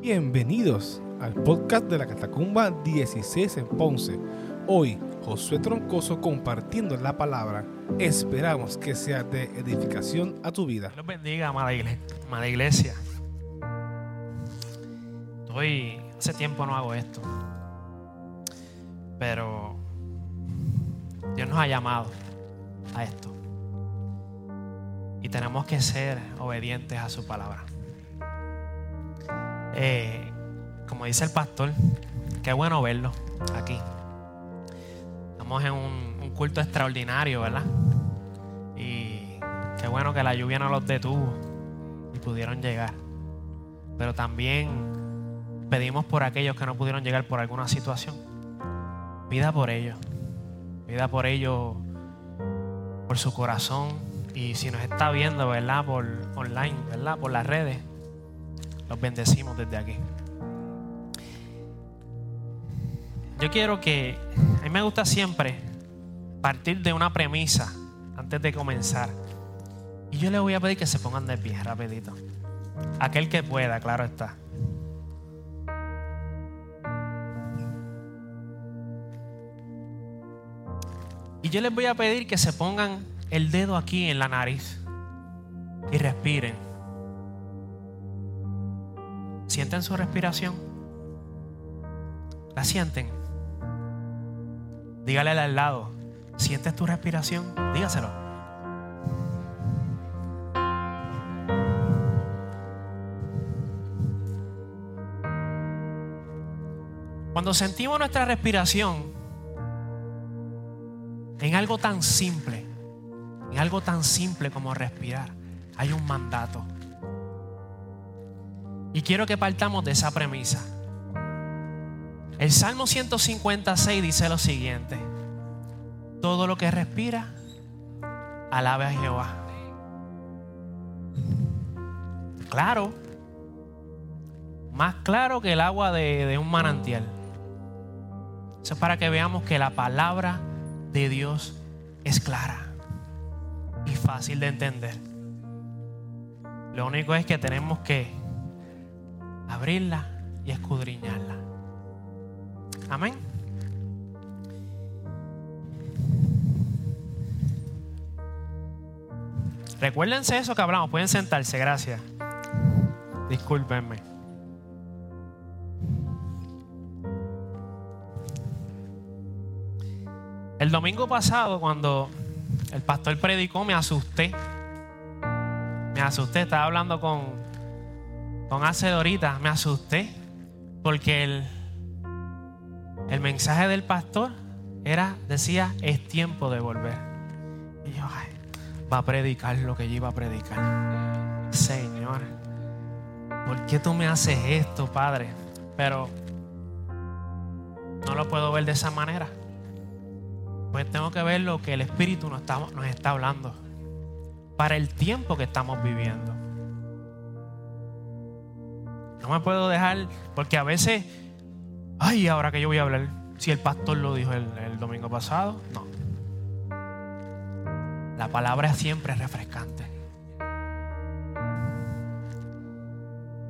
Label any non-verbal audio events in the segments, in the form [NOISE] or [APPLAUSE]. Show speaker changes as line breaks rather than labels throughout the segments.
Bienvenidos al podcast de la Catacumba 16 en Ponce. Hoy, Josué Troncoso compartiendo la palabra. Esperamos que sea de edificación a tu vida.
Los bendiga, amada iglesia. Amada iglesia. Estoy, hace tiempo no hago esto. Pero Dios nos ha llamado a esto. Y tenemos que ser obedientes a su palabra. Eh, como dice el pastor, qué bueno verlo aquí. Estamos en un, un culto extraordinario, ¿verdad? Y qué bueno que la lluvia no los detuvo y pudieron llegar. Pero también pedimos por aquellos que no pudieron llegar por alguna situación. Pida por ellos. Pida por ellos, por su corazón. Y si nos está viendo, ¿verdad? Por online, ¿verdad? Por las redes. Los bendecimos desde aquí. Yo quiero que, a mí me gusta siempre partir de una premisa antes de comenzar. Y yo le voy a pedir que se pongan de pie rapidito. Aquel que pueda, claro está. Y yo les voy a pedir que se pongan el dedo aquí en la nariz y respiren. ¿Sienten su respiración? ¿La sienten? Dígale al lado, ¿sientes tu respiración? Dígaselo. Cuando sentimos nuestra respiración en algo tan simple, en algo tan simple como respirar, hay un mandato. Y quiero que partamos de esa premisa. El Salmo 156 dice lo siguiente. Todo lo que respira, alabe a Jehová. Claro. Más claro que el agua de, un manantial. Eso es para que veamos que la palabra de Dios es clara y fácil de entender. Lo único es que tenemos que abrirla y escudriñarla. Amén. Recuérdense eso que hablamos. Pueden sentarse, gracias. Discúlpenme. El domingo pasado, cuando el pastor predicó, me asusté. Me asusté. Estaba hablando con, con hace ahorita. Me asusté. Porque el, el mensaje del pastor era, decía, es tiempo de volver. Y yo, ay, va a predicar lo que yo iba a predicar. Señor, ¿por qué tú me haces esto, Padre? Pero no lo puedo ver de esa manera. Pues tengo que ver lo que el Espíritu nos está hablando para el tiempo que estamos viviendo. No me puedo dejar, porque a veces, ay, ahora que yo voy a hablar, si el pastor lo dijo el, domingo pasado, no. La palabra siempre es refrescante.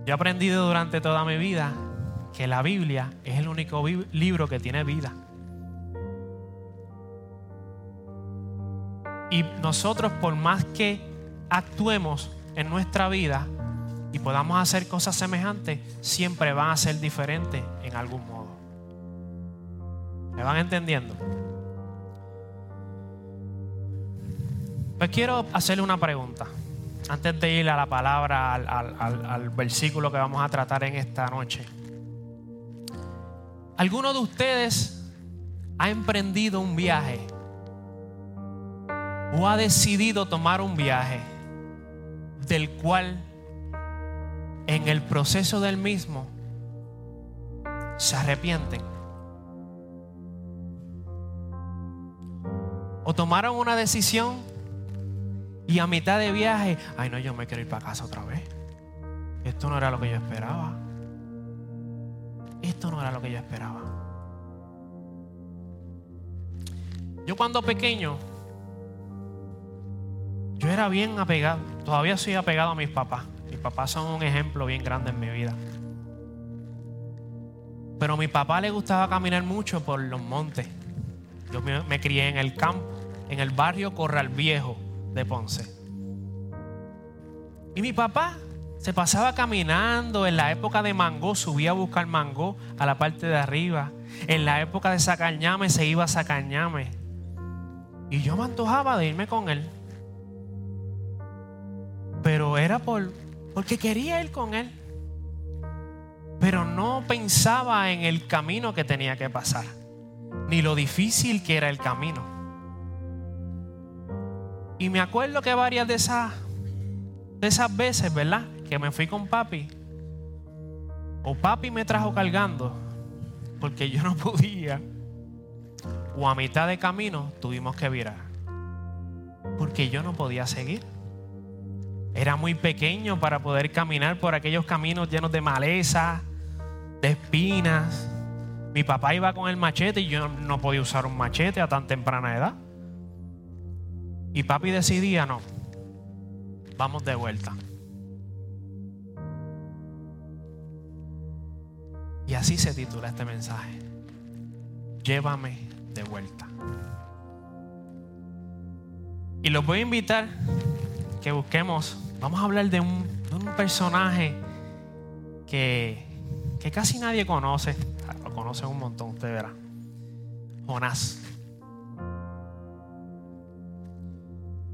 Yo he aprendido durante toda mi vida que la Biblia es el único libro que tiene vida. Y nosotros, por más que actuemos en nuestra vida y podamos hacer cosas semejantes, siempre van a ser diferentes en algún modo. ¿Me van entendiendo? Pues quiero hacerle una pregunta. Antes de ir a la palabra, al, al, versículo que vamos a tratar en esta noche. ¿Alguno de ustedes ha emprendido un viaje? o ha decidido tomar un viaje del cual en el proceso del mismo se arrepienten. O tomaron una decisión y a mitad de viaje, ay no, yo me quiero ir para casa otra vez. Esto no era lo que yo esperaba. Esto no era lo que yo esperaba. Yo cuando pequeño, yo era bien apegado, todavía soy apegado a mis papás. Mis papás son un ejemplo bien grande en mi vida. Pero a mi papá le gustaba caminar mucho por los montes. Yo me, me crié en el campo, en el barrio Corral Viejo de Ponce. Y mi papá se pasaba caminando en la época de mango, subía a buscar mango a la parte de arriba. En la época de sacañame se iba a sacañame. Y yo me antojaba de irme con él. Pero era por, porque quería ir con él. Pero no pensaba en el camino que tenía que pasar, ni lo difícil que era el camino. Y me acuerdo que varias de esas, de esas veces, ¿verdad? Que me fui con papi, o papi me trajo cargando, porque yo no [LAUGHS] podía, o a mitad de camino tuvimos que virar, porque yo no podía seguir. Era muy pequeño para poder caminar por aquellos caminos llenos de maleza, de espinas. Mi papá iba con el machete y yo no podía usar un machete a tan temprana edad. Y papi decidía, no, vamos de vuelta. Y así se titula este mensaje. Llévame de vuelta. Y los voy a invitar que busquemos, vamos a hablar de un, personaje que, que casi nadie conoce. Lo conoce un montón, usted verá. Jonás.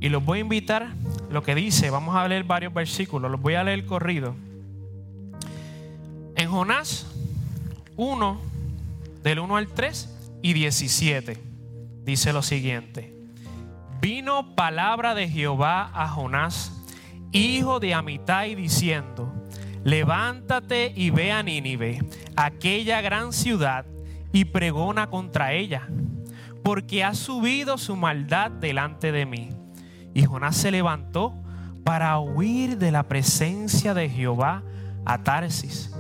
Y los voy a invitar, lo que dice, vamos a leer varios versículos, los voy a leer corrido. En Jonás 1, del 1 al 3 y 17, dice lo siguiente. Vino palabra de Jehová a Jonás, hijo de Amitai, diciendo, levántate y ve a Nínive, aquella gran ciudad, y pregona contra ella, porque ha subido su maldad delante de mí. Y Jonás se levantó para huir de la presencia de Jehová a Tarsis.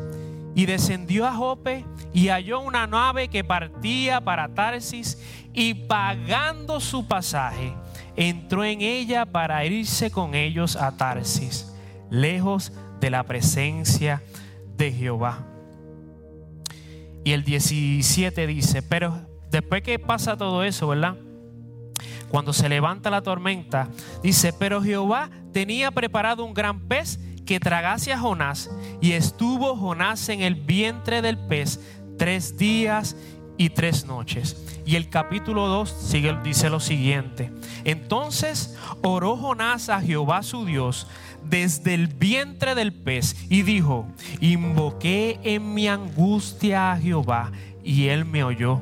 Y descendió a Jope y halló una nave que partía para Tarsis y pagando su pasaje, entró en ella para irse con ellos a Tarsis, lejos de la presencia de Jehová. Y el 17 dice, pero después que pasa todo eso, ¿verdad? Cuando se levanta la tormenta, dice, pero Jehová tenía preparado un gran pez que tragase a Jonás y estuvo Jonás en el vientre del pez tres días y tres noches. Y el capítulo 2 sigue, dice lo siguiente. Entonces oró Jonás a Jehová su Dios desde el vientre del pez y dijo, invoqué en mi angustia a Jehová y él me oyó.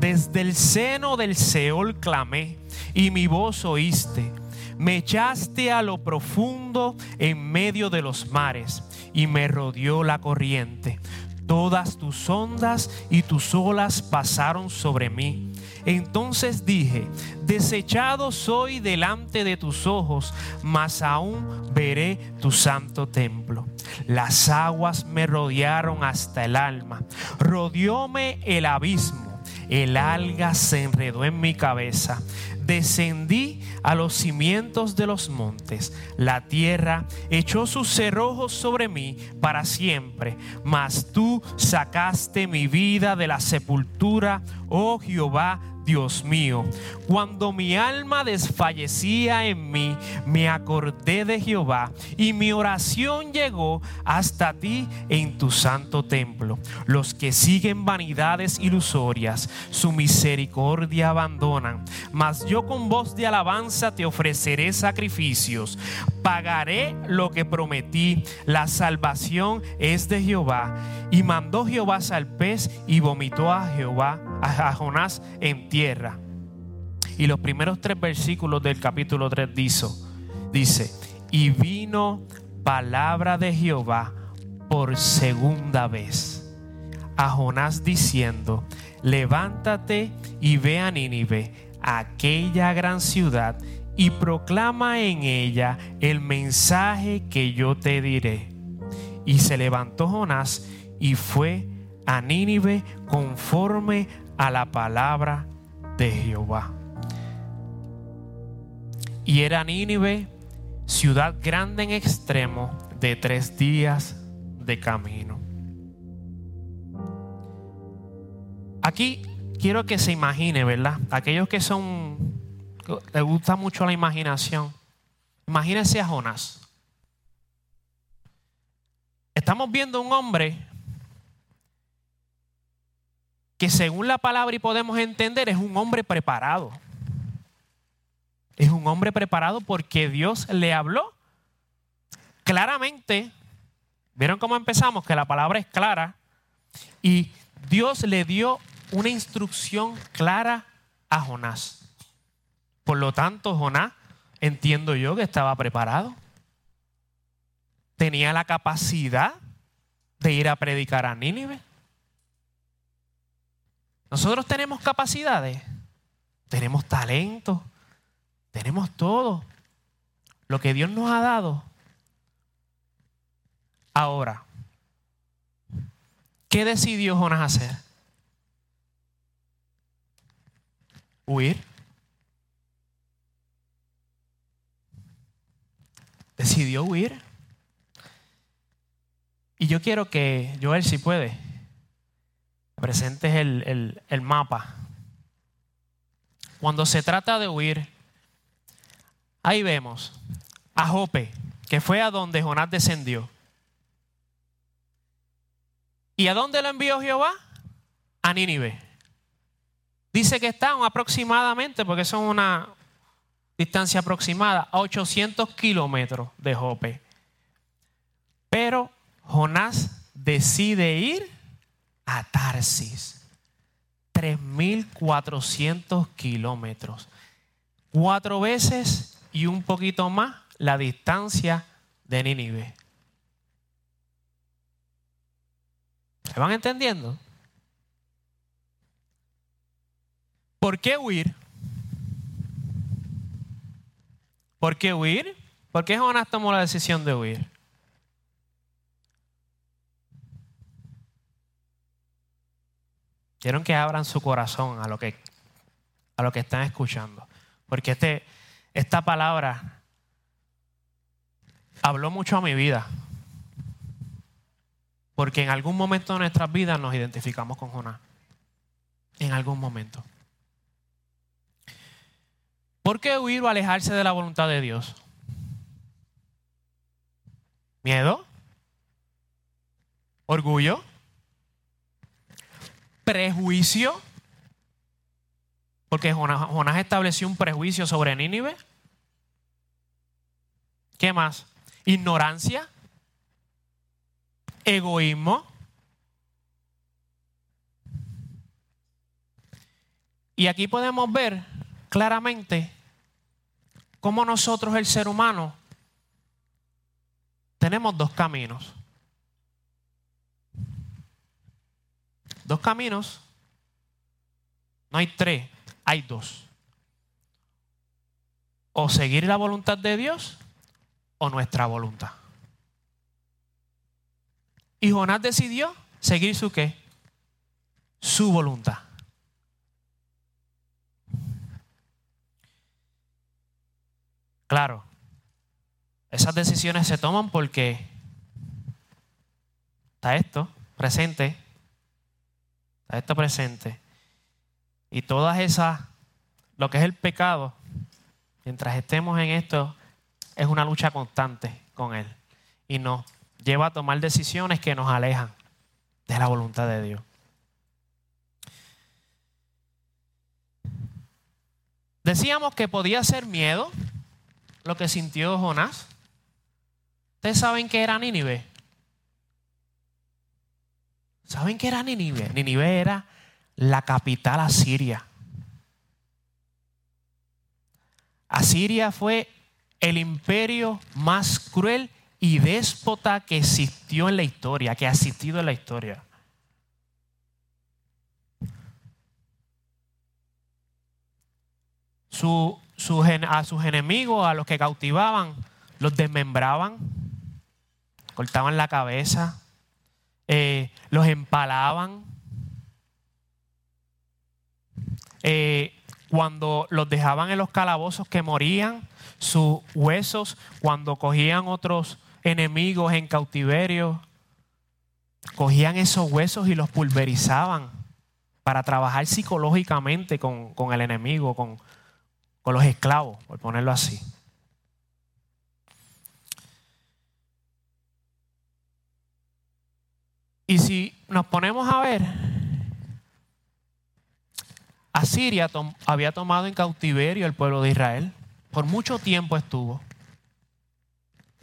Desde el seno del Seol clamé y mi voz oíste. Me echaste a lo profundo en medio de los mares y me rodeó la corriente. Todas tus ondas y tus olas pasaron sobre mí. Entonces dije, desechado soy delante de tus ojos, mas aún veré tu santo templo. Las aguas me rodearon hasta el alma, rodeóme el abismo, el alga se enredó en mi cabeza descendí a los cimientos de los montes. La tierra echó sus cerrojos sobre mí para siempre. Mas tú sacaste mi vida de la sepultura, oh Jehová Dios mío. Cuando mi alma desfallecía en mí, me acordé de Jehová y mi oración llegó hasta ti en tu santo templo. Los que siguen vanidades ilusorias, su misericordia abandonan. Mas yo con voz de alabanza te ofreceré sacrificios. Pagaré lo que prometí. La salvación es de Jehová. Y mandó Jehová al pez y vomitó a Jehová, a Jonás en tierra. Y los primeros tres versículos del capítulo 3 dice, dice, y vino palabra de Jehová por segunda vez a Jonás diciendo, levántate y ve a Nínive, aquella gran ciudad, y proclama en ella el mensaje que yo te diré. Y se levantó Jonás y fue a Nínive conforme a la palabra de Jehová. Y era Nínive, ciudad grande en extremo, de tres días de camino. Aquí quiero que se imagine, ¿verdad? Aquellos que son, les gusta mucho la imaginación. Imagínense a Jonás. Estamos viendo un hombre que según la palabra y podemos entender es un hombre preparado. Es un hombre preparado porque Dios le habló claramente. ¿Vieron cómo empezamos? Que la palabra es clara. Y Dios le dio una instrucción clara a Jonás. Por lo tanto, Jonás, entiendo yo que estaba preparado. Tenía la capacidad de ir a predicar a Nínive. Nosotros tenemos capacidades, tenemos talento, tenemos todo. Lo que Dios nos ha dado. Ahora, ¿qué decidió Jonás hacer? Huir. Decidió huir. Y yo quiero que Joel, si puede, presentes el, el mapa. Cuando se trata de huir, ahí vemos a Jope, que fue a donde Jonás descendió. ¿Y a dónde lo envió Jehová? A Nínive. Dice que están aproximadamente, porque son una distancia aproximada, a 800 kilómetros de Jope. Pero Jonás decide ir a Tarsis. 3.400 kilómetros. Cuatro veces y un poquito más la distancia de Nínive. ¿Se van entendiendo? ¿Por qué huir? ¿Por qué huir? ¿Por qué Jonás tomó la decisión de huir? Quiero que abran su corazón a lo que, a lo que están escuchando. Porque este, esta palabra habló mucho a mi vida. Porque en algún momento de nuestras vidas nos identificamos con Jonás. En algún momento. ¿Por qué huir o alejarse de la voluntad de Dios? ¿Miedo? ¿Orgullo? Prejuicio, porque Jonás, estableció un prejuicio sobre Nínive. ¿Qué más? Ignorancia, egoísmo. Y aquí podemos ver claramente cómo nosotros, el ser humano, tenemos dos caminos. Dos caminos. No hay tres, hay dos. O seguir la voluntad de Dios o nuestra voluntad. Y Jonás decidió seguir su qué? Su voluntad. Claro, esas decisiones se toman porque está esto presente a esto presente. Y todas esas, lo que es el pecado, mientras estemos en esto, es una lucha constante con Él. Y nos lleva a tomar decisiones que nos alejan de la voluntad de Dios. Decíamos que podía ser miedo lo que sintió Jonás. ¿Ustedes saben que era Nínive? ¿Saben qué era Nínive? Nínive era la capital asiria. Asiria fue el imperio más cruel y déspota que existió en la historia, que ha existido en la historia. a sus enemigos, a los que cautivaban, los desmembraban, cortaban la cabeza, eh, los empalaban. Eh, cuando los dejaban en los calabozos que morían, sus huesos, cuando cogían otros enemigos en cautiverio, cogían esos huesos y los pulverizaban para trabajar psicológicamente con, con el enemigo, con, con los esclavos, por ponerlo así. Y si nos ponemos a ver, Asiria había tomado en cautiverio el pueblo de Israel. Por mucho tiempo estuvo.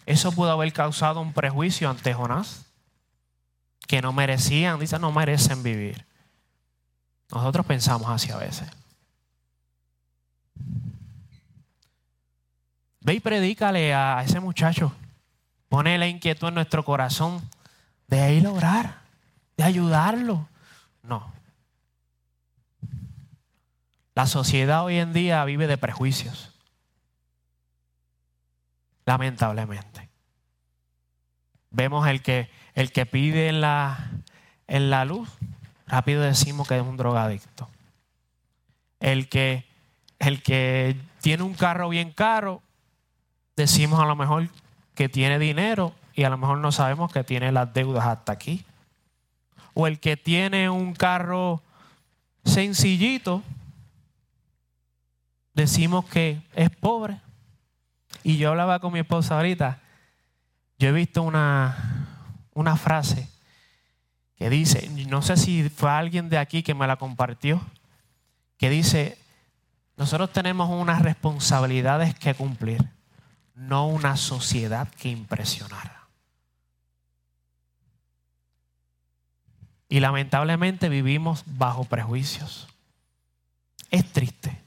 Eso pudo haber causado un prejuicio ante Jonás, que no merecían, dice, no merecen vivir. Nosotros pensamos así a veces. Ve y predícale a ese muchacho. Pone la inquietud en nuestro corazón de ir a orar, de ayudarlo. No. La sociedad hoy en día vive de prejuicios. Lamentablemente. Vemos el que, el que pide en la, en la luz, rápido decimos que es un drogadicto. El que, el que tiene un carro bien caro, decimos a lo mejor que tiene dinero y a lo mejor no sabemos que tiene las deudas hasta aquí. O el que tiene un carro sencillito, decimos que es pobre. Y yo hablaba con mi esposa ahorita, yo he visto una, una frase que dice, no sé si fue alguien de aquí que me la compartió, que dice, nosotros tenemos unas responsabilidades que cumplir, no una sociedad que impresionar. Y lamentablemente vivimos bajo prejuicios. Es triste.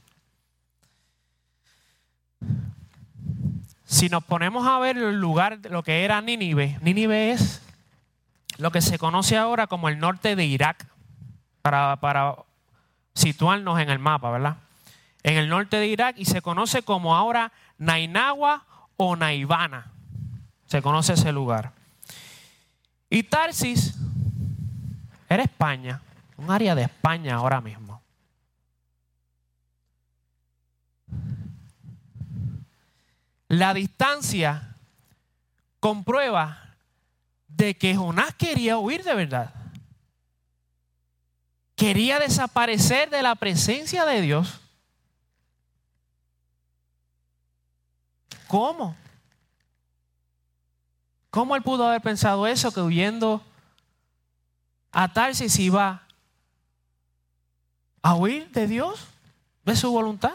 Si nos ponemos a ver el lugar lo que era Nínive, Nínive es lo que se conoce ahora como el norte de Irak, para, para situarnos en el mapa, ¿verdad? En el norte de Irak y se conoce como ahora Nainawa o Naivana. Se conoce ese lugar. Y Tarsis era España, un área de España ahora mismo. La distancia comprueba de que Jonás quería huir de verdad. Quería desaparecer de la presencia de Dios. ¿Cómo? ¿Cómo él pudo haber pensado eso? Que huyendo a Tarsis iba a huir de Dios, de su voluntad.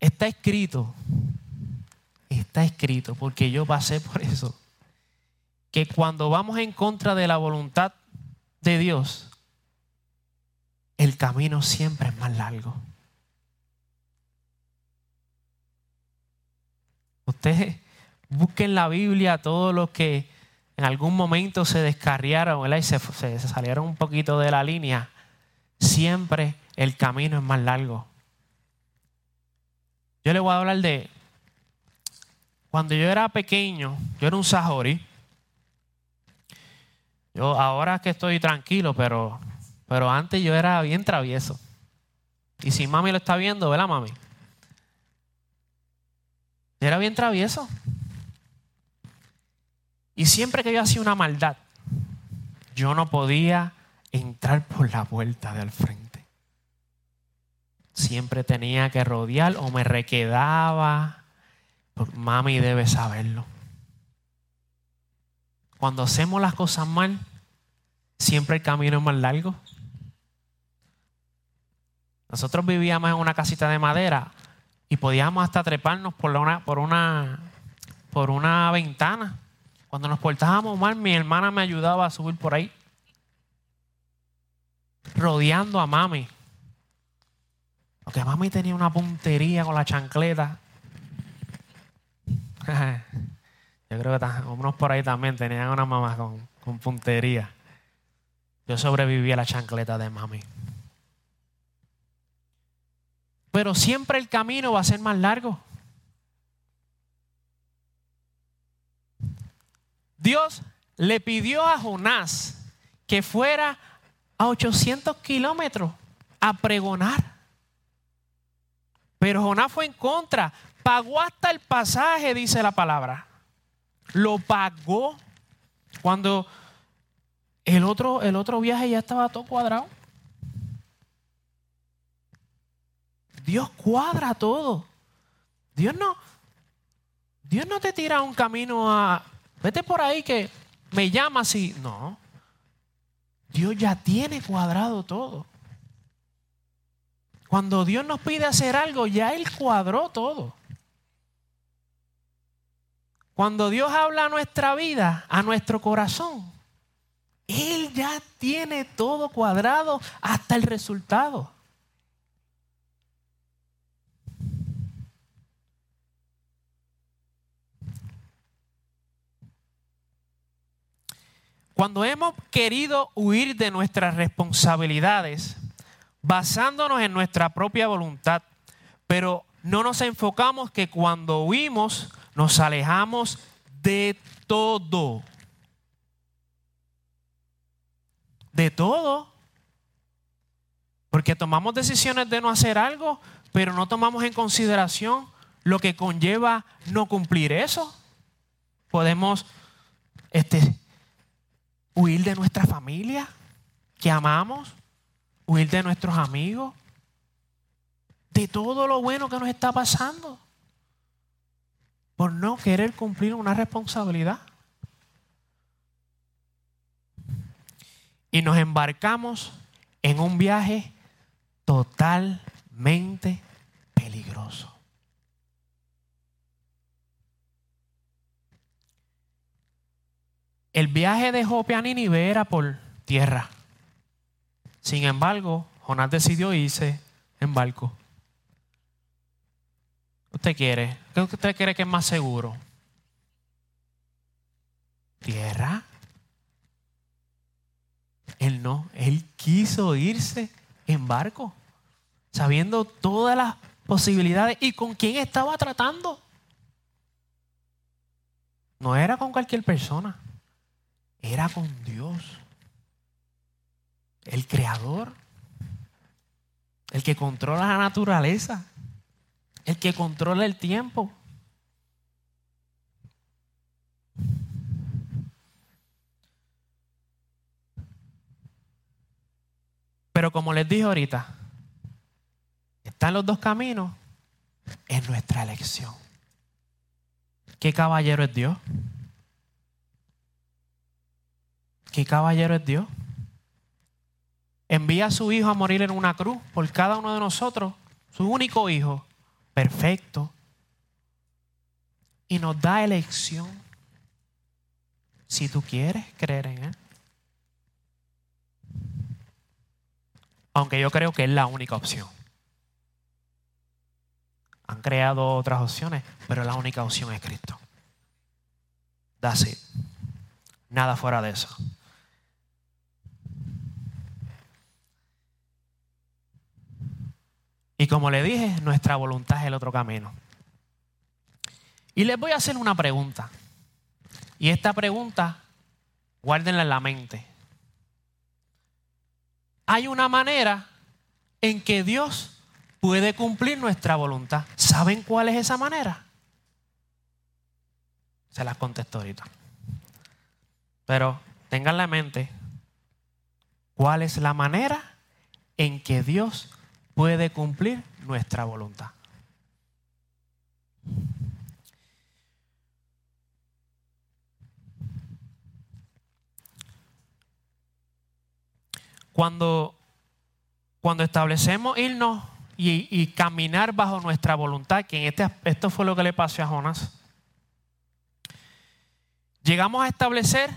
Está escrito, está escrito, porque yo pasé por eso, que cuando vamos en contra de la voluntad de Dios, el camino siempre es más largo. Usted busque en la Biblia todos los que en algún momento se descarriaron y se, se salieron un poquito de la línea. Siempre el camino es más largo. Yo le voy a hablar de cuando yo era pequeño, yo era un sahori. Yo ahora que estoy tranquilo, pero, pero antes yo era bien travieso. Y si mami lo está viendo, ¿verdad, mami? Yo era bien travieso. Y siempre que yo hacía una maldad, yo no podía entrar por la puerta del frente. Siempre tenía que rodear o me requedaba. Mami debe saberlo. Cuando hacemos las cosas mal, siempre el camino es más largo. Nosotros vivíamos en una casita de madera y podíamos hasta treparnos por una, por una, por una ventana. Cuando nos portábamos mal, mi hermana me ayudaba a subir por ahí, rodeando a mami. Porque mami tenía una puntería con la chancleta. [LAUGHS] Yo creo que unos por ahí también tenían una mamá con, con puntería. Yo sobreviví a la chancleta de mami. Pero siempre el camino va a ser más largo. Dios le pidió a Jonás que fuera a 800 kilómetros a pregonar. Pero Jonás fue en contra. Pagó hasta el pasaje, dice la palabra. Lo pagó. Cuando el otro, el otro viaje ya estaba todo cuadrado. Dios cuadra todo. Dios no, Dios no te tira un camino a, vete por ahí que me llama así. No. Dios ya tiene cuadrado todo. Cuando Dios nos pide hacer algo, ya Él cuadró todo. Cuando Dios habla a nuestra vida, a nuestro corazón, Él ya tiene todo cuadrado hasta el resultado. Cuando hemos querido huir de nuestras responsabilidades, basándonos en nuestra propia voluntad, pero no nos enfocamos que cuando huimos nos alejamos de todo. De todo. Porque tomamos decisiones de no hacer algo, pero no tomamos en consideración lo que conlleva no cumplir eso. Podemos este, huir de nuestra familia que amamos, huir de nuestros amigos, de todo lo bueno que nos está pasando, por no querer cumplir una responsabilidad. Y nos embarcamos en un viaje totalmente peligroso. El viaje de Jope a Nínive era por tierra. Sin embargo, Jonás decidió irse en barco. ¿Usted quiere? ¿Qué usted quiere que es más seguro? ¿Tierra? Él no, él quiso irse en barco, sabiendo todas las posibilidades y con quién estaba tratando. No era con cualquier persona era con Dios, el creador, el que controla la naturaleza, el que controla el tiempo. Pero como les dije ahorita, están los dos caminos en nuestra elección. ¿Qué caballero es Dios? ¿Qué caballero es Dios? Envía a su Hijo a morir en una cruz por cada uno de nosotros, su único Hijo, perfecto. Y nos da elección si tú quieres creer en Él. Aunque yo creo que es la única opción. Han creado otras opciones, pero la única opción es Cristo. That's it. Nada fuera de eso. Y como le dije, nuestra voluntad es el otro camino. Y les voy a hacer una pregunta. Y esta pregunta, guárdenla en la mente. Hay una manera en que Dios puede cumplir nuestra voluntad. ¿Saben cuál es esa manera? Se las contesto ahorita. Pero tengan en la mente cuál es la manera en que Dios puede cumplir nuestra voluntad. Cuando, cuando establecemos irnos y, caminar bajo nuestra voluntad, que en este, esto fue lo que le pasó a Jonas, llegamos a establecer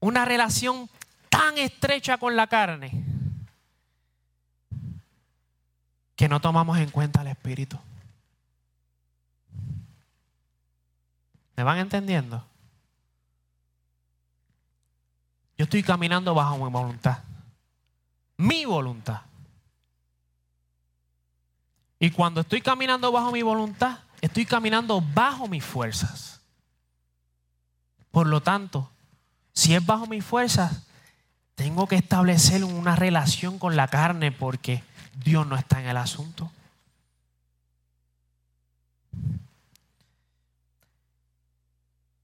una relación tan estrecha con la carne que no tomamos en cuenta el Espíritu. ¿Me van entendiendo? Yo estoy caminando bajo mi voluntad. Mi voluntad. Y cuando estoy caminando bajo mi voluntad, estoy caminando bajo mis fuerzas. Por lo tanto, si es bajo mis fuerzas, tengo que establecer una relación con la carne porque Dios no está en el asunto.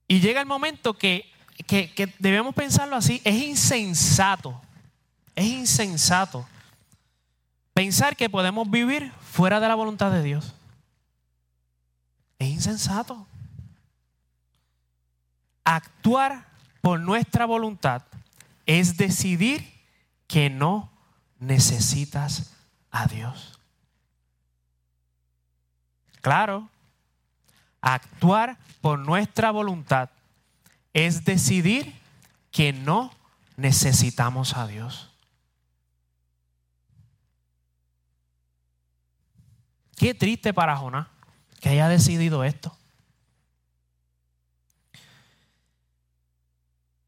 Y llega el momento que que, debemos pensarlo así, es insensato, es insensato pensar que podemos vivir fuera de la voluntad de Dios. Es insensato. Actuar por nuestra voluntad es decidir que no necesitas a Dios. Claro, actuar por nuestra voluntad es decidir que no necesitamos a Dios. Qué triste para Jonás que haya decidido esto.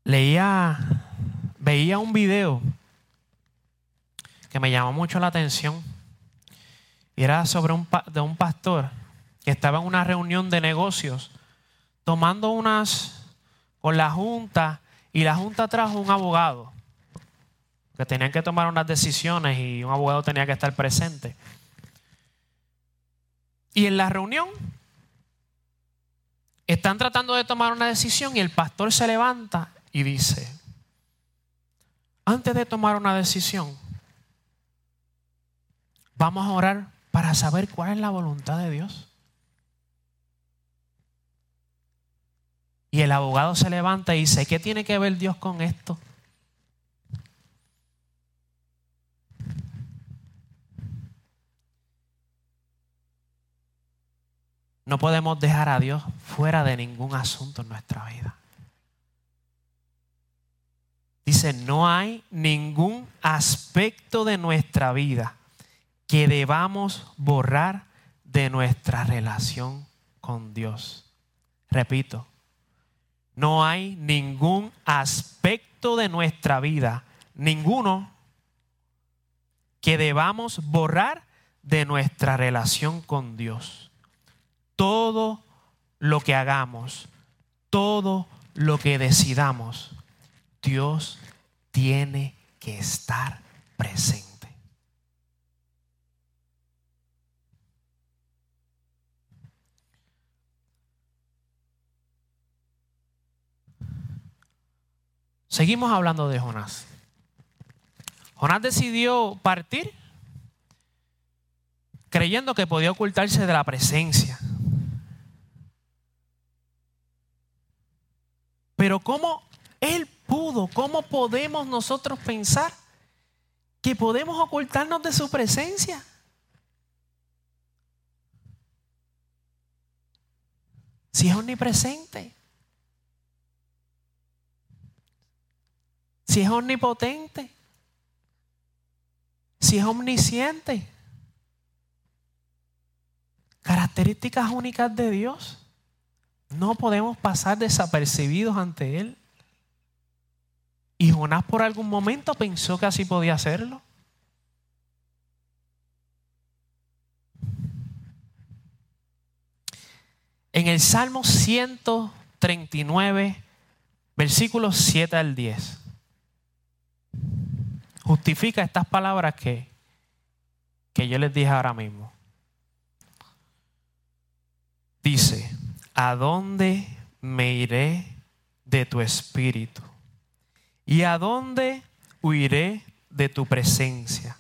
Leía, veía un video que me llamó mucho la atención. Y era sobre un, de un pastor que estaba en una reunión de negocios tomando unas con la junta y la junta trajo un abogado que tenían que tomar unas decisiones y un abogado tenía que estar presente. Y en la reunión están tratando de tomar una decisión y el pastor se levanta y dice, antes de tomar una decisión, vamos a orar para saber cuál es la voluntad de Dios. Y el abogado se levanta y dice, ¿qué tiene que ver Dios con esto? No podemos dejar a Dios fuera de ningún asunto en nuestra vida. Dice, no hay ningún aspecto de nuestra vida que debamos borrar de nuestra relación con Dios. Repito, no hay ningún aspecto de nuestra vida, ninguno, que debamos borrar de nuestra relación con Dios todo lo que hagamos, todo lo que decidamos, Dios tiene que estar presente. Seguimos hablando de Jonás. Jonás decidió partir creyendo que podía ocultarse de la presencia. Pero ¿cómo Él pudo? ¿Cómo podemos nosotros pensar que podemos ocultarnos de su presencia? Si es omnipresente. Si es omnipotente. Si es omnisciente. Características únicas de Dios. No podemos pasar desapercibidos ante Él. Y Jonás por algún momento pensó que así podía hacerlo. En el Salmo 139, versículos 7 al 10, justifica estas palabras que, que yo les dije ahora mismo. Dice, ¿a dónde me iré de tu espíritu? ¿Y a dónde huiré de tu presencia?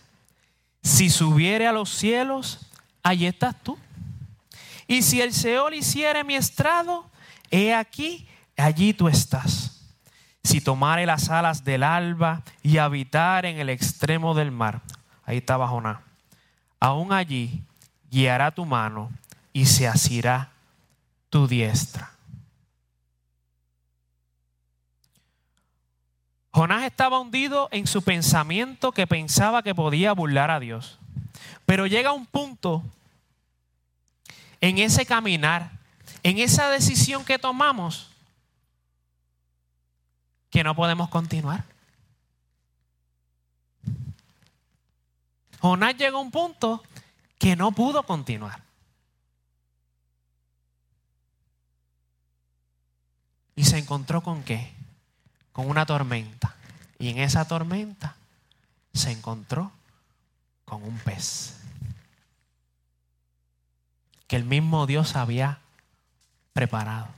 Si subiere a los cielos, allí estás tú. Y si el Seol hiciere mi estrado, he aquí, allí tú estás. Si tomare las alas del alba y habitar en el extremo del mar, ahí estaba Jonás, aún allí guiará tu mano y se asirá tu diestra. Jonás estaba hundido en su pensamiento que pensaba que podía burlar a Dios. Pero llega un punto en ese caminar, en esa decisión que tomamos, que no podemos continuar. Jonás llegó a un punto que no pudo continuar. Y se encontró con qué? Con una tormenta. Y en esa tormenta se encontró con un pez. Que el mismo Dios había preparado.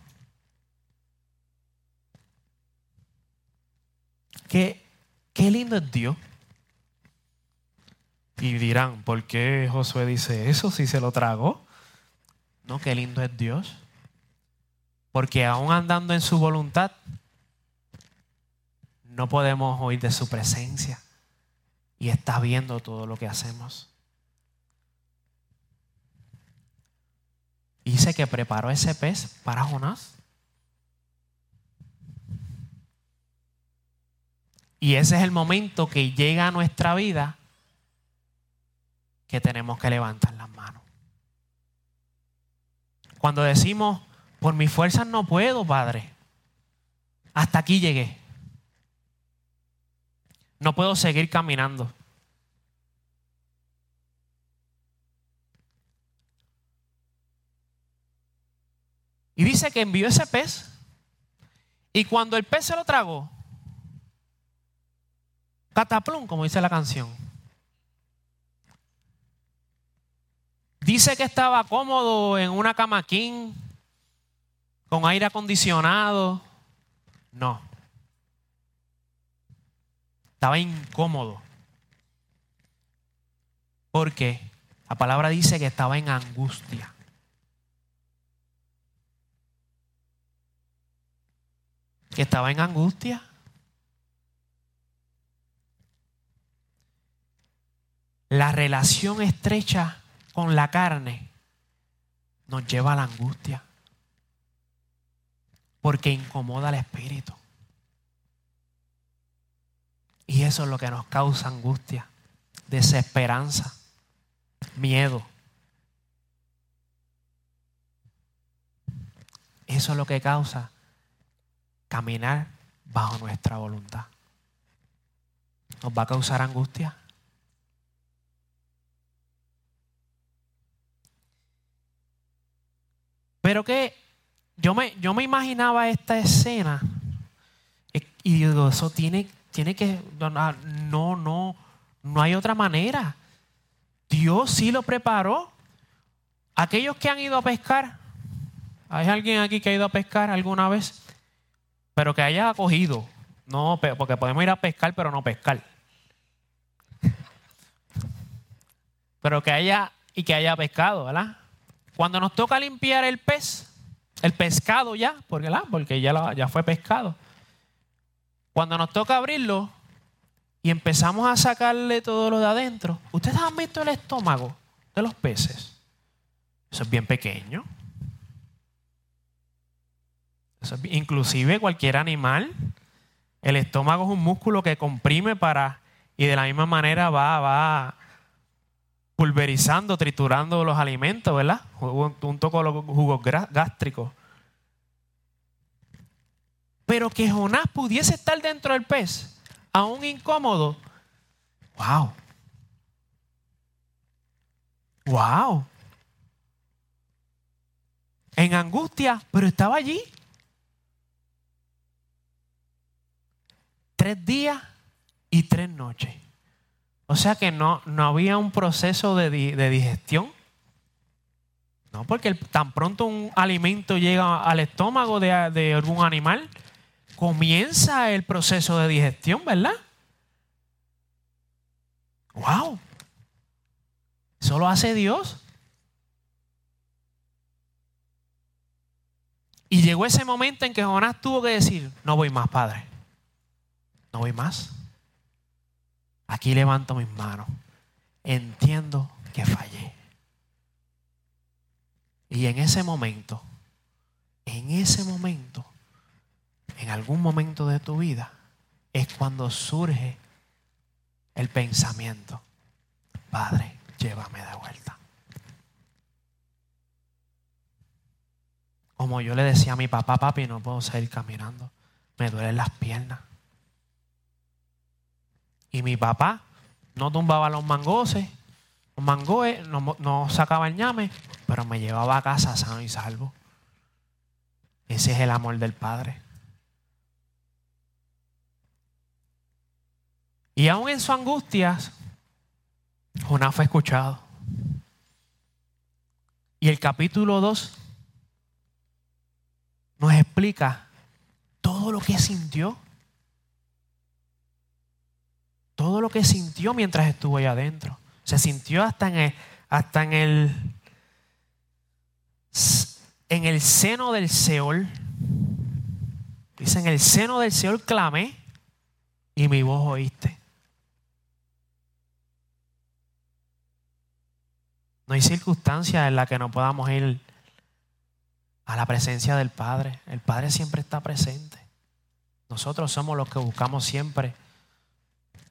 Qué, qué lindo es Dios. Y dirán, ¿por qué Josué dice eso si se lo tragó? No, qué lindo es Dios. Porque aún andando en su voluntad, no podemos oír de su presencia. Y está viendo todo lo que hacemos. Dice que preparó ese pez para Jonás. Y ese es el momento que llega a nuestra vida que tenemos que levantar las manos. Cuando decimos, por mis fuerzas no puedo, Padre, hasta aquí llegué. No puedo seguir caminando. Y dice que envió ese pez. Y cuando el pez se lo tragó, cataplum, como dice la canción. Dice que estaba cómodo en una cama king, con aire acondicionado. No. Estaba incómodo. Porque la palabra dice que estaba en angustia. Que estaba en angustia. La relación estrecha con la carne nos lleva a la angustia. Porque incomoda al espíritu. Y eso es lo que nos causa angustia, desesperanza, miedo. Eso es lo que causa caminar bajo nuestra voluntad. Nos va a causar angustia. Pero que yo me, yo me imaginaba esta escena y digo, eso tiene, tiene que, no, no, no hay otra manera. Dios sí lo preparó. Aquellos que han ido a pescar, ¿hay alguien aquí que ha ido a pescar alguna vez? Pero que haya cogido, no, porque podemos ir a pescar, pero no pescar. Pero que haya y que haya pescado, ¿verdad? Cuando nos toca limpiar el pez, el pescado ya, porque, porque ya, ya fue pescado. Cuando nos toca abrirlo y empezamos a sacarle todo lo de adentro, ¿ustedes han visto el estómago de los peces? Eso es bien pequeño. inclusive cualquier animal, el estómago es un músculo que comprime para y de la misma manera va, va pulverizando, triturando los alimentos, ¿verdad? Junto con los jugos gástricos. Pero que Jonás pudiese estar dentro del pez, aún incómodo. ¡Wow! ¡Wow! En angustia, pero estaba allí. Tres días y tres noches. O sea que no, no había un proceso de, digestión. No, porque tan pronto un alimento llega al estómago de, de algún animal, comienza el proceso de digestión, ¿verdad? ¡Wow! Eso lo hace Dios. Y llegó ese momento en que Jonás tuvo que decir, no voy más, Padre. No voy más. Aquí levanto mis manos. Entiendo que fallé. Y en ese momento, en ese momento, en algún momento de tu vida, es cuando surge el pensamiento, Padre, llévame de vuelta. Como yo le decía a mi papá, papi, no puedo seguir caminando. Me duelen las piernas. Y mi papá no tumbaba los mangoses, los mangoes, no, sacaba el ñame, pero me llevaba a casa sano y salvo. Ese es el amor del Padre. Y aún en su angustia, Jonás fue escuchado. Y el capítulo 2 nos explica todo lo que sintió todo lo que sintió mientras estuvo allá adentro. Se sintió hasta en el, hasta en el, en el seno del Seol. Dice, en el seno del Seol clamé y mi voz oíste. No hay circunstancia en la que no podamos ir a la presencia del Padre. El Padre siempre está presente. Nosotros somos los que buscamos siempre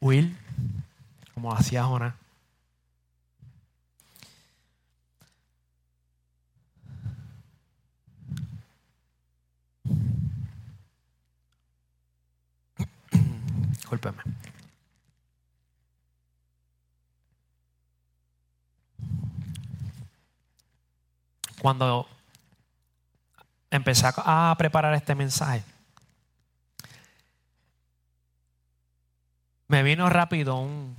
huir, como hacía Jonás. Discúlpeme. Cuando empecé a preparar este mensaje, me vino rápido un,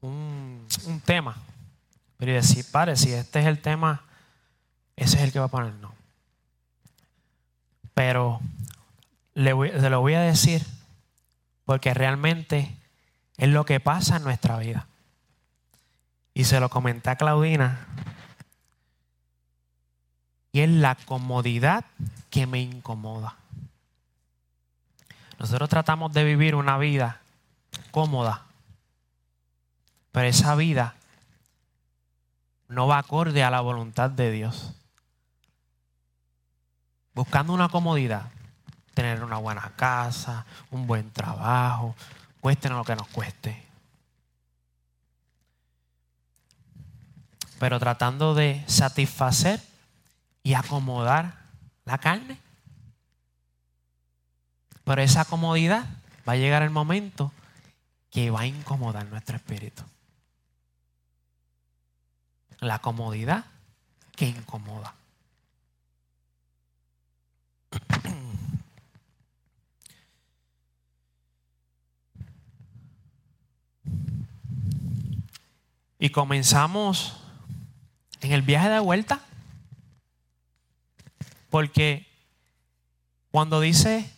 un, tema. Pero decir, padre, si este es el tema, ese es el que va a poner. No. Pero le, le lo voy a decir porque realmente es lo que pasa en nuestra vida. Y se lo comenté a Claudina. Y es la comodidad que me incomoda. Nosotros tratamos de vivir una vida cómoda, pero esa vida no va acorde a la voluntad de Dios. Buscando una comodidad, tener una buena casa, un buen trabajo, cueste lo que nos cueste. Pero tratando de satisfacer y acomodar la carne. Pero esa comodidad va a llegar el momento que va a incomodar nuestro espíritu. La comodidad que incomoda. [CLEARS THROAT] Y comenzamos en el viaje de vuelta. Porque cuando dice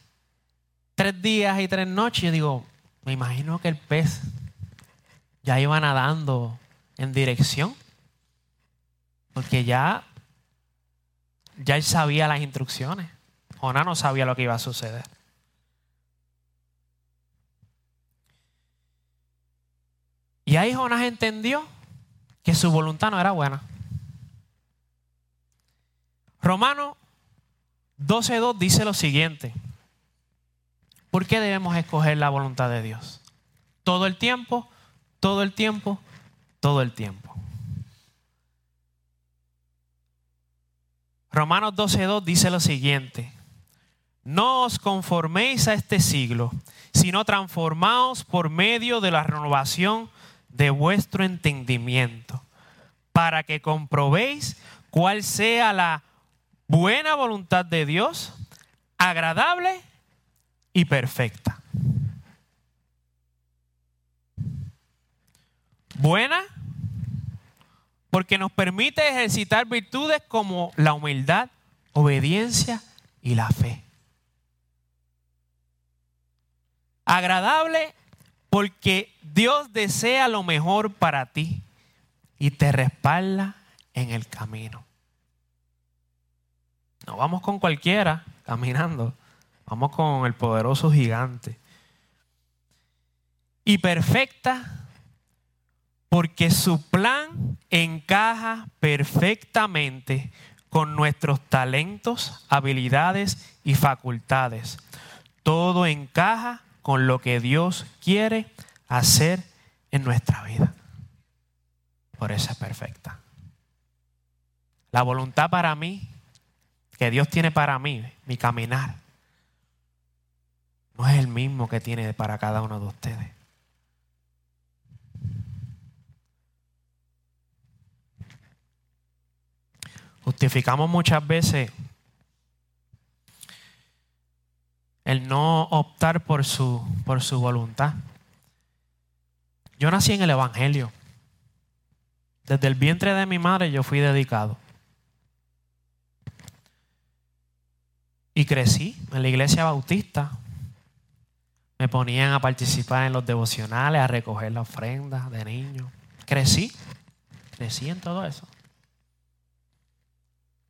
tres días y tres noches, yo digo, me imagino que el pez ya iba nadando en dirección. Porque ya, ya él sabía las instrucciones. Jonás no sabía lo que iba a suceder. Y ahí Jonás entendió que su voluntad no era buena. Romano 12.2 dice lo siguiente. ¿Por qué debemos escoger la voluntad de Dios? Todo el tiempo, todo el tiempo, todo el tiempo. Romanos 12.2 dice lo siguiente. No os conforméis a este siglo, sino transformaos por medio de la renovación de vuestro entendimiento, para que comprobéis cuál sea la buena voluntad de Dios, agradable y perfecta. Buena porque nos permite ejercitar virtudes como la humildad, obediencia y la fe. Agradable porque Dios desea lo mejor para ti y te respalda en el camino. No vamos con cualquiera caminando, vamos con el poderoso gigante. Y perfecta porque su plan encaja perfectamente con nuestros talentos, habilidades y facultades. Todo encaja con lo que Dios quiere hacer en nuestra vida. Por eso es perfecta. La voluntad para mí, que Dios tiene para mí, mi caminar, no es el mismo que tiene para cada uno de ustedes. Justificamos muchas veces el no optar por su, por su voluntad. Yo nací en el Evangelio. Desde el vientre de mi madre yo fui dedicado. Y crecí en la iglesia bautista. Me ponían a participar en los devocionales, a recoger la ofrenda de niño. Crecí, crecí en todo eso.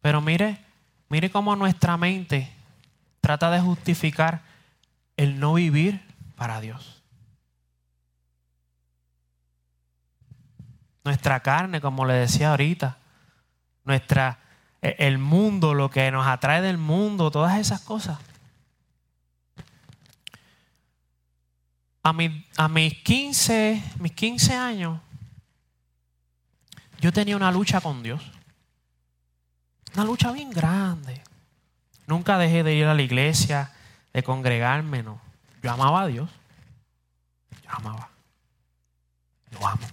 Pero mire, mire cómo nuestra mente trata de justificar el no vivir para Dios. Nuestra carne, como le decía ahorita, nuestra, e, el mundo, lo que nos atrae del mundo, todas esas cosas. A, a mis, 15, mis 15 años, yo tenía una lucha con Dios. Una lucha bien grande. Nunca dejé de ir a la iglesia, de congregarme, no. Yo amaba a Dios. Yo amaba. Lo amo.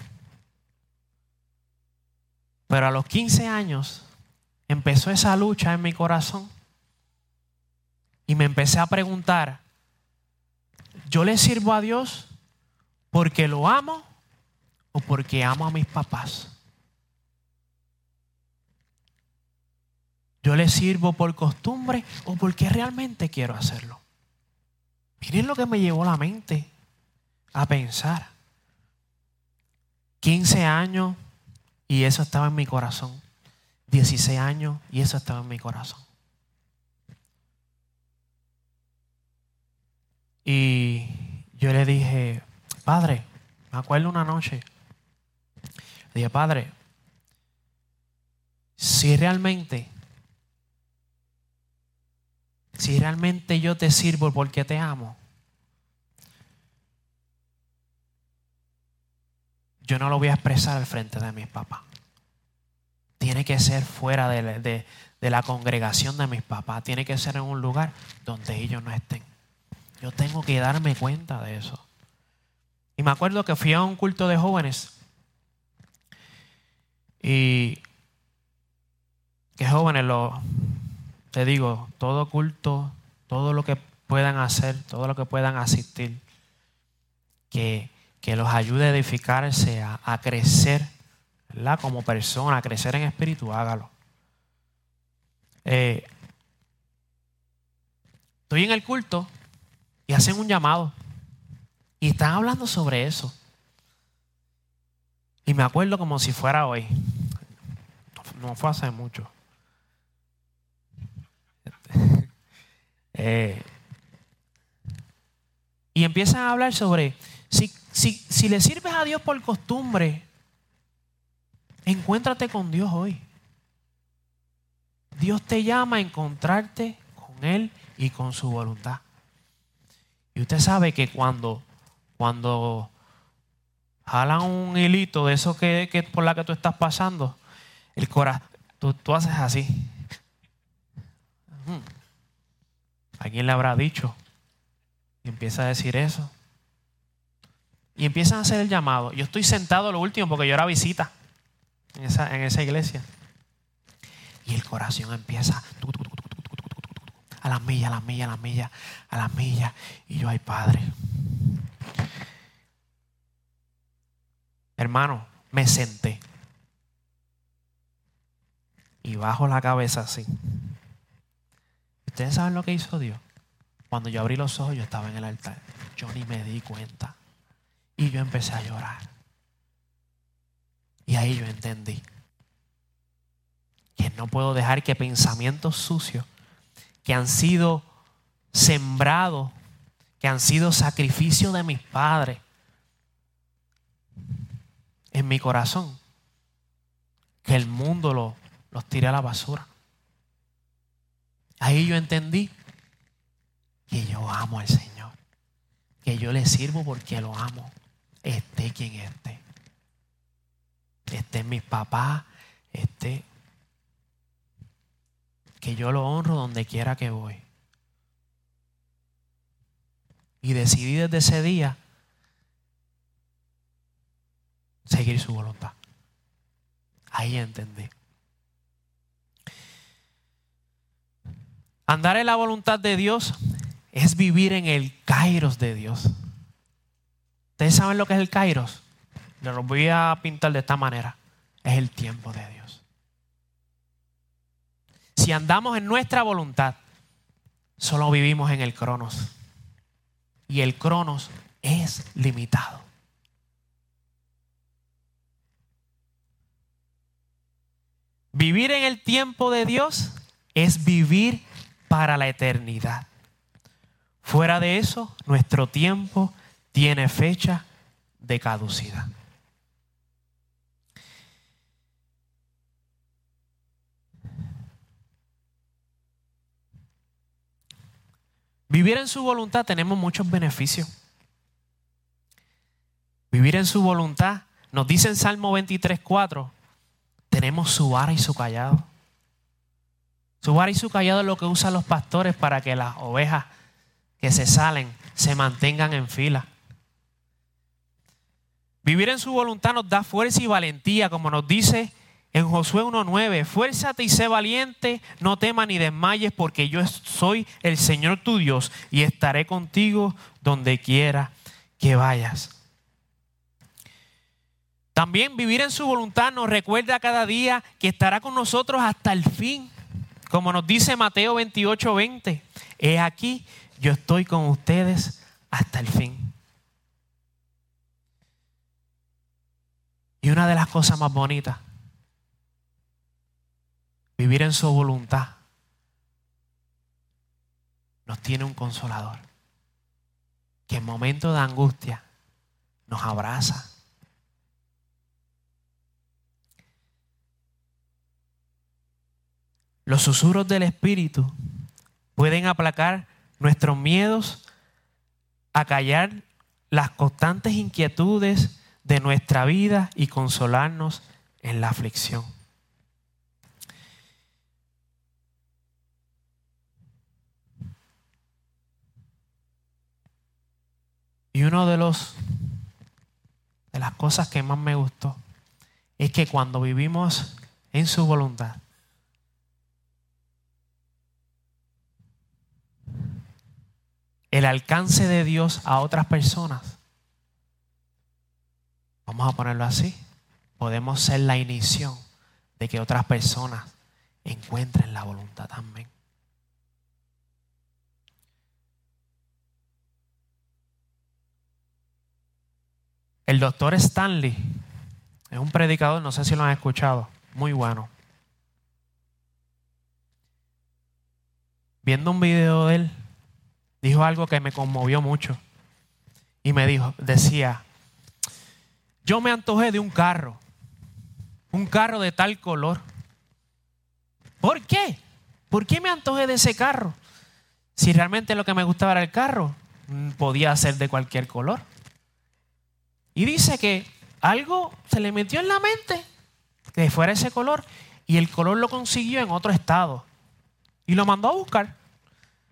Pero a los 15 años empezó esa lucha en mi corazón y me empecé a preguntar, ¿yo le sirvo a Dios porque lo amo o porque amo a mis papás? ¿Yo le sirvo por costumbre o porque realmente quiero hacerlo? Miren lo que me llevó la mente a pensar. 15 años y eso estaba en mi corazón. 16 años y eso estaba en mi corazón. Y yo le dije, Padre, me acuerdo una noche. Le dije, Padre, si realmente, si realmente yo te sirvo porque te amo, yo no lo voy a expresar al frente de mis papás. Tiene que ser fuera de, la congregación de mis papás. Tiene que ser en un lugar donde ellos no estén. Yo tengo que darme cuenta de eso. Y me acuerdo que fui a un culto de jóvenes. Y que jóvenes, lo, te digo, todo culto, todo lo que puedan hacer, todo lo que puedan asistir, que que los ayude a edificarse, a, crecer, ¿verdad? Como persona, a crecer en espíritu, hágalo. Eh, estoy en el culto y hacen un llamado y están hablando sobre eso. Y me acuerdo como si fuera hoy. No fue hace mucho. [LAUGHS] Eh, y empiezan a hablar sobre si si, le sirves a Dios por costumbre, encuéntrate con Dios hoy. Dios te llama a encontrarte con Él y con su voluntad. Y usted sabe que cuando, cuando jalan un hilito de eso que, por la que tú estás pasando, el corazón, tú, tú haces así. ¿A quién le habrá dicho? Y empieza a decir eso. Y empiezan a hacer el llamado. Yo estoy sentado lo último porque yo era visita en esa, en esa iglesia. Y el corazón empieza a las millas, a las millas, a las millas, a las millas. Y yo, ay Padre. Hermano, me senté. Y bajo la cabeza así. ¿Ustedes saben lo que hizo Dios? Cuando yo abrí los ojos, yo estaba en el altar. Yo ni me di cuenta. Y yo empecé a llorar. Y ahí yo entendí que no puedo dejar que pensamientos sucios que han sido sembrados, que han sido sacrificio de mis padres en mi corazón, que el mundo lo, los tire a la basura. Ahí yo entendí que yo amo al Señor, que yo le sirvo porque lo amo esté quien esté. Esté mis papás, esté. Que yo lo honro donde quiera que voy. Y decidí desde ese día seguir su voluntad. Ahí entendí. Andar en la voluntad de Dios es vivir en el kairos de Dios. ¿Ustedes saben lo que es el kairos? lo voy a pintar de esta manera. Es el tiempo de Dios. Si andamos en nuestra voluntad, solo vivimos en el cronos. y el cronos es limitado. Vivir en el tiempo de Dios es vivir para la eternidad. Fuera de eso, nuestro tiempo tiene fecha de caducidad. Vivir en su voluntad tenemos muchos beneficios. Vivir en su voluntad, nos dice en Salmo 23, 4, tenemos su vara y su callado. Su vara y su callado es lo que usan los pastores para que las ovejas que se salen se mantengan en fila. Vivir en su voluntad nos da fuerza y valentía, como nos dice en Josué 1.9, fuérzate y sé valiente, no temas ni desmayes, porque yo soy el Señor tu Dios y estaré contigo donde quiera que vayas. También vivir en su voluntad nos recuerda cada día que estará con nosotros hasta el fin. Como nos dice Mateo 28.20, he aquí, yo estoy con ustedes hasta el fin. Y una de las cosas más bonitas vivir en su voluntad, nos tiene un consolador que en momentos de angustia nos abraza. Los susurros del Espíritu pueden aplacar nuestros miedos, acallar las constantes inquietudes de nuestra vida y consolarnos en la aflicción. Y uno de los de las cosas que más me gustó es que cuando vivimos en su voluntad, el alcance de Dios a otras personas, vamos a ponerlo así, podemos ser la inición de que otras personas encuentren la voluntad también. El doctor Stanley es un predicador, no sé si lo han escuchado, muy bueno. Viendo un video de él, dijo algo que me conmovió mucho. Y me dijo, decía, yo me antojé de un carro, un carro de tal color. ¿Por qué? ¿Por qué me antojé de ese carro? Si realmente lo que me gustaba era el carro, mm, podía ser de cualquier color. Y dice que algo se le metió en la mente que fuera ese color y el color lo consiguió en otro estado y lo mandó a buscar.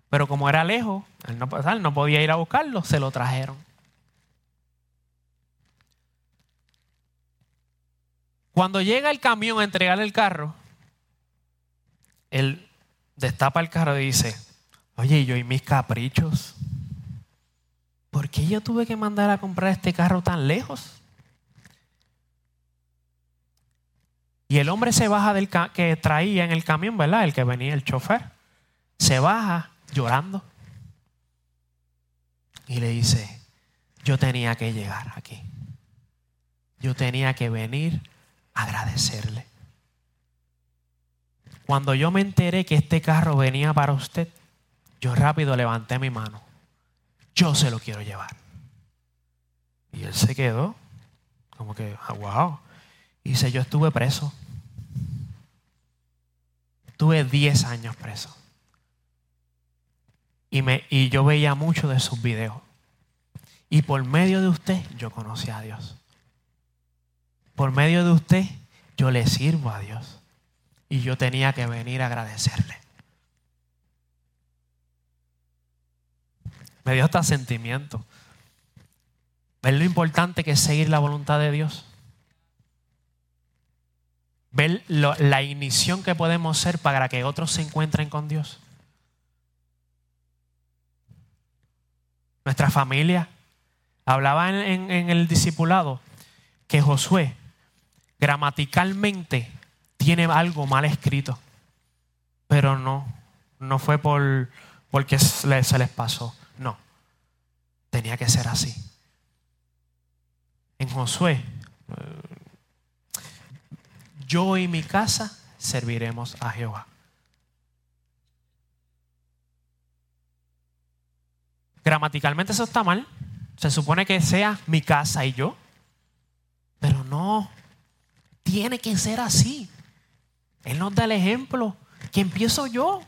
Pero como era lejos, él no, no podía ir a buscarlo, se lo trajeron. Cuando llega el camión a entregarle el carro, él destapa el carro y dice, oye, yo y mis caprichos. ¿Por qué yo tuve que mandar a comprar este carro tan lejos? Y el hombre se baja del que traía en el camión, ¿verdad? El que venía, el chofer. Se baja llorando. Y le dice, yo tenía que llegar aquí. Yo tenía que venir a agradecerle. Cuando yo me enteré que este carro venía para usted, yo rápido levanté mi mano yo se lo quiero llevar. Y él se quedó, como que, ah, wow. Y dice, yo estuve preso. Tuve 10 años preso. Y, me, y yo veía mucho de sus videos. Y por medio de usted yo conocí a Dios. Por medio de usted yo le sirvo a Dios. Y yo tenía que venir a agradecerle. Me dio hasta sentimiento. Ver lo importante que es seguir la voluntad de Dios. Ver la inición que podemos ser para que otros se encuentren con Dios. Nuestra familia. Hablaba en, en el discipulado que Josué gramaticalmente tiene algo mal escrito. Pero no, no fue por, porque se les pasó tenía que ser así. En Josué, yo y mi casa serviremos a Jehová. Gramaticalmente eso está mal. Se supone que sea mi casa y yo. Pero no. Tiene que ser así. Él nos da el ejemplo que empiezo yo.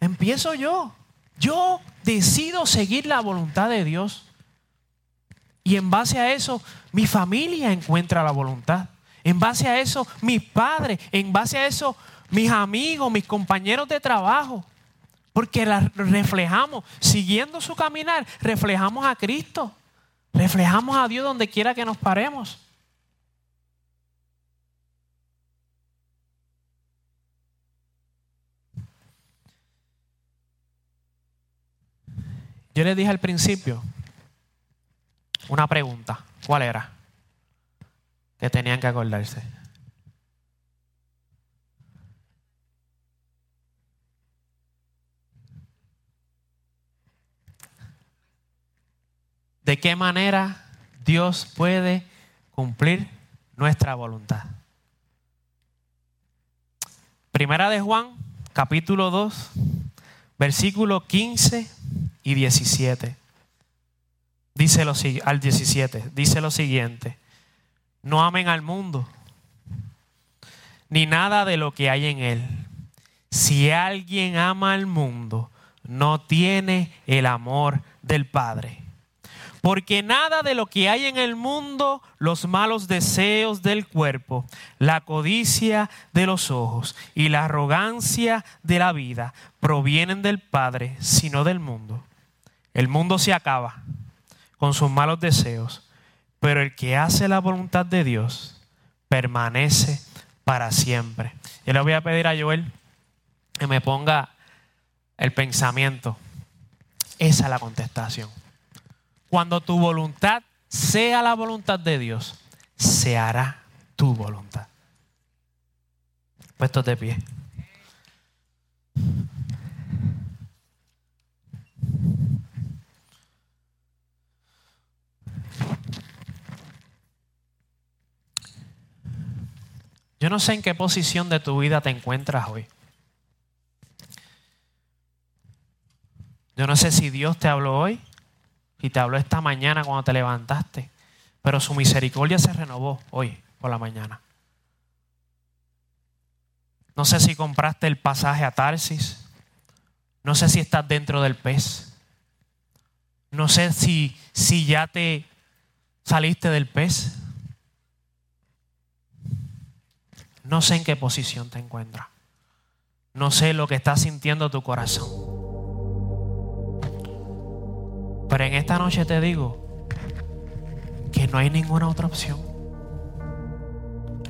Empiezo yo. Yo decido seguir la voluntad de Dios. Y en base a eso, mi familia encuentra la voluntad. En base a eso, mis padres. En base a eso, mis amigos, mis compañeros de trabajo. Porque la reflejamos, siguiendo su caminar, reflejamos a Cristo. Reflejamos a Dios donde quiera que nos paremos. Yo les dije al principio una pregunta. ¿Cuál era? Que tenían que acordarse. ¿De qué manera Dios puede cumplir nuestra voluntad? Primera de Juan, capítulo 2, versículo 15 y 17. Dice lo, al 17, dice lo siguiente, no amen al mundo, ni nada de lo que hay en él. Si alguien ama al mundo, no tiene el amor del Padre. Porque nada de lo que hay en el mundo, los malos deseos del cuerpo, la codicia de los ojos y la arrogancia de la vida provienen del Padre, sino del mundo. El mundo se acaba con sus malos deseos, pero el que hace la voluntad de Dios permanece para siempre. Yo le voy a pedir a Joel que me ponga el pensamiento. Esa es la contestación. Cuando tu voluntad sea la voluntad de Dios, se hará tu voluntad. Puestos de pie. Yo no sé en qué posición de tu vida te encuentras hoy. Yo no sé si Dios te habló hoy y te habló esta mañana cuando te levantaste, pero su misericordia se renovó hoy por la mañana. No sé si compraste el pasaje a Tarsis. No sé si estás dentro del pez. No sé si, si ya te saliste del pez. No sé en qué posición te encuentras. No sé lo que está sintiendo tu corazón. Pero en esta noche te digo que no hay ninguna otra opción.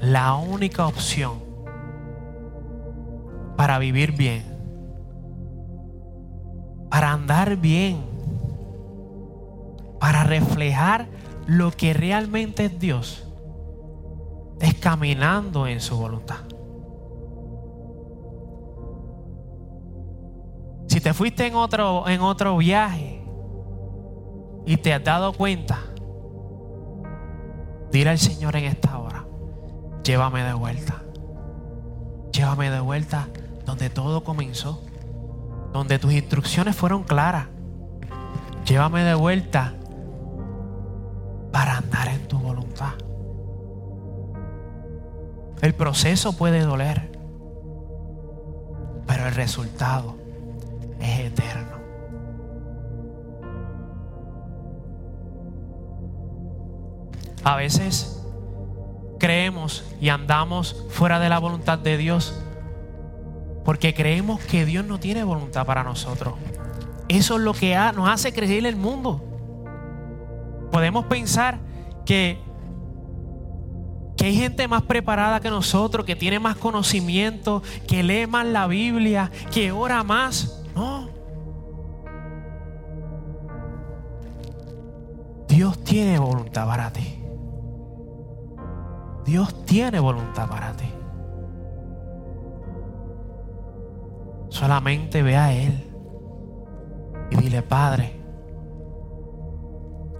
La única opción para vivir bien, para andar bien, para reflejar lo que realmente es Dios es caminando en su voluntad. Si te fuiste en otro, en otro viaje y te has dado cuenta, dile al Señor en esta hora, llévame de vuelta. Llévame de vuelta donde todo comenzó, donde tus instrucciones fueron claras. Llévame de vuelta para andar en tu voluntad. El proceso puede doler, pero el resultado es eterno. A veces creemos y andamos fuera de la voluntad de Dios porque creemos que Dios no tiene voluntad para nosotros. Eso es lo que nos hace creer el mundo. Podemos pensar que que hay gente más preparada que nosotros, que tiene más conocimiento, que lee más la Biblia, que ora más. No. Dios tiene voluntad para ti. Dios tiene voluntad para ti. Solamente ve a Él. Y dile, Padre,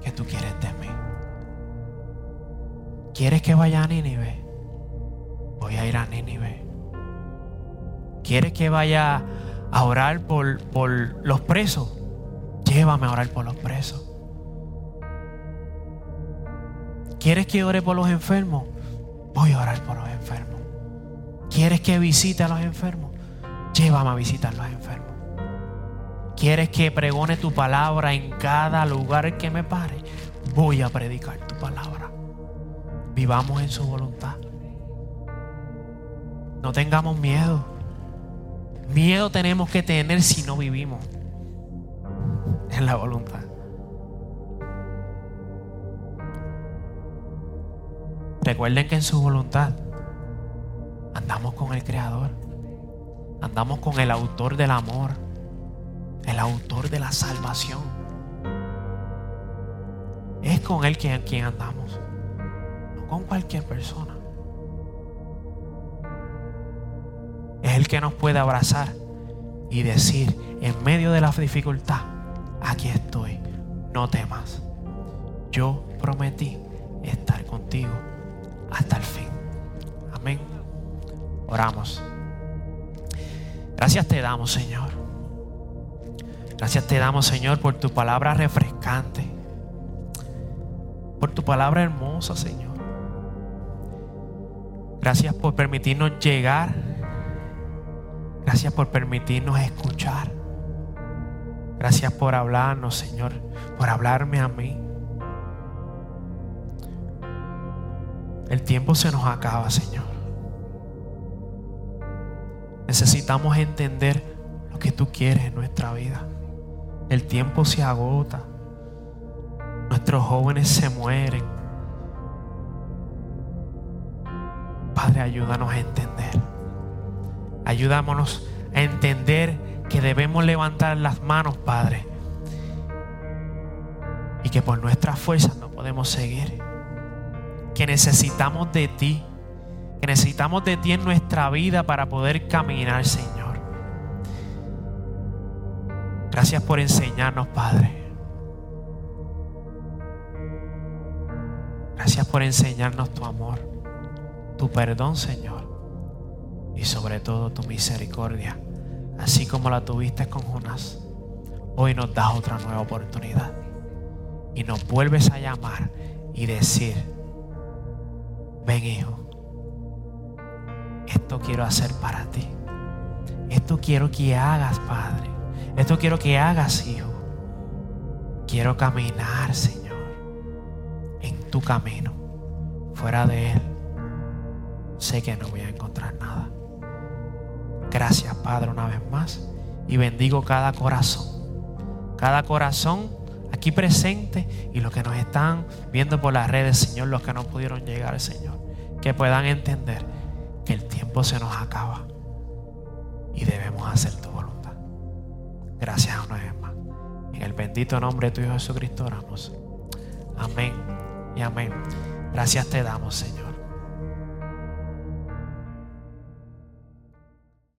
¿qué tú quieres de mí? ¿Quieres que vaya a Nínive? Voy a ir a Nínive. ¿Quieres que vaya a orar por, por los presos? Llévame a orar por los presos. ¿Quieres que ore por los enfermos? Voy a orar por los enfermos. ¿Quieres que visite a los enfermos? Llévame a visitar a los enfermos. ¿Quieres que pregone tu palabra en cada lugar que me pare? Voy a predicar tu palabra. Vivamos en su voluntad. No tengamos miedo. Miedo tenemos que tener si no vivimos en la voluntad. Recuerden que en su voluntad andamos con el Creador, andamos con el autor del amor, el autor de la salvación. Es con Él quien, quien andamos, con cualquier persona. Es el que nos puede abrazar y decir en medio de la dificultad, aquí estoy, no temas. Yo prometí estar contigo hasta el fin. Amén. Oramos. Gracias te damos, Señor. Gracias te damos, Señor, por tu palabra refrescante. Por tu palabra hermosa, Señor. Gracias por permitirnos llegar. Gracias por permitirnos escuchar. Gracias por hablarnos, Señor. Por hablarme a mí. El tiempo se nos acaba, Señor. Necesitamos entender lo que tú quieres en nuestra vida. El tiempo se agota. Nuestros jóvenes se mueren. Padre, ayúdanos a entender. Ayudámonos a entender que debemos levantar las manos, Padre. Y que por nuestras fuerzas no podemos seguir que necesitamos de ti, que necesitamos de ti en nuestra vida para poder caminar, Señor. Gracias por enseñarnos, Padre. Gracias por enseñarnos tu amor, tu perdón, Señor. Y sobre todo tu misericordia, así como la tuviste con Jonás. Hoy nos das otra nueva oportunidad. Y nos vuelves a llamar y decir, ven hijo, esto quiero hacer para ti. Esto quiero que hagas, Padre. Esto quiero que hagas, hijo. Quiero caminar, Señor, en tu camino. Fuera de Él, sé que no voy a encontrar nada. Gracias, Padre, una vez más. Y bendigo cada corazón. Cada corazón aquí presente y los que nos están viendo por las redes, Señor, los que no pudieron llegar, Señor, que puedan entender que el tiempo se nos acaba y debemos hacer tu voluntad. Gracias una vez más. En el bendito nombre de tu Hijo Jesucristo oramos. Amén y amén. Gracias te damos, Señor.